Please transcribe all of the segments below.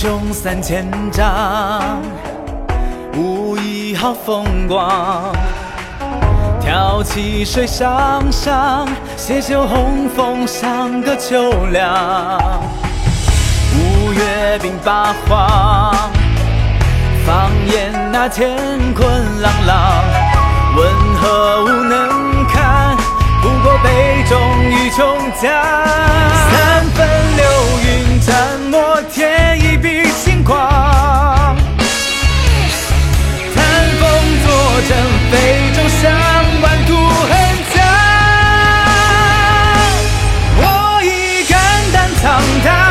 穷三千丈，无一好风光。挑起水上上，写就红枫上个秋凉。五月鬓八荒，放眼那乾坤朗朗。问何物能堪？不过杯中一琼浆。等待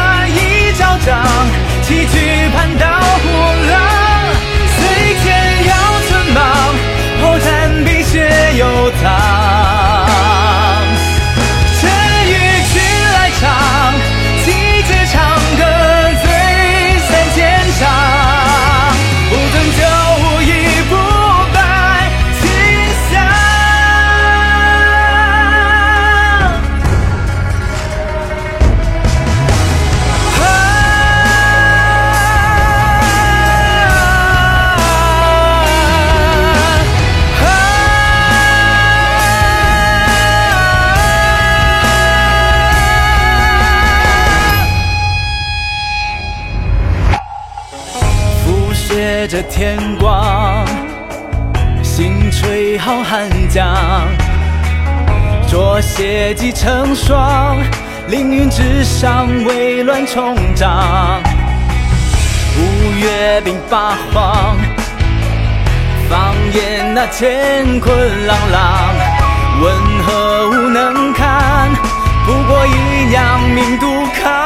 视着天光，星垂浩瀚江，浊血积成霜，凌云之上微乱重掌。五月鬓八荒，放眼那乾坤朗朗，问何物能堪？不过一样命杜康。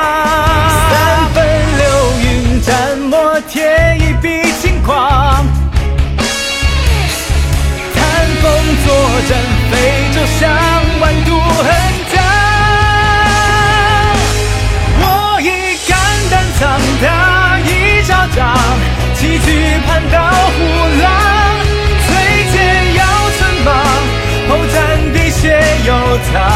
time.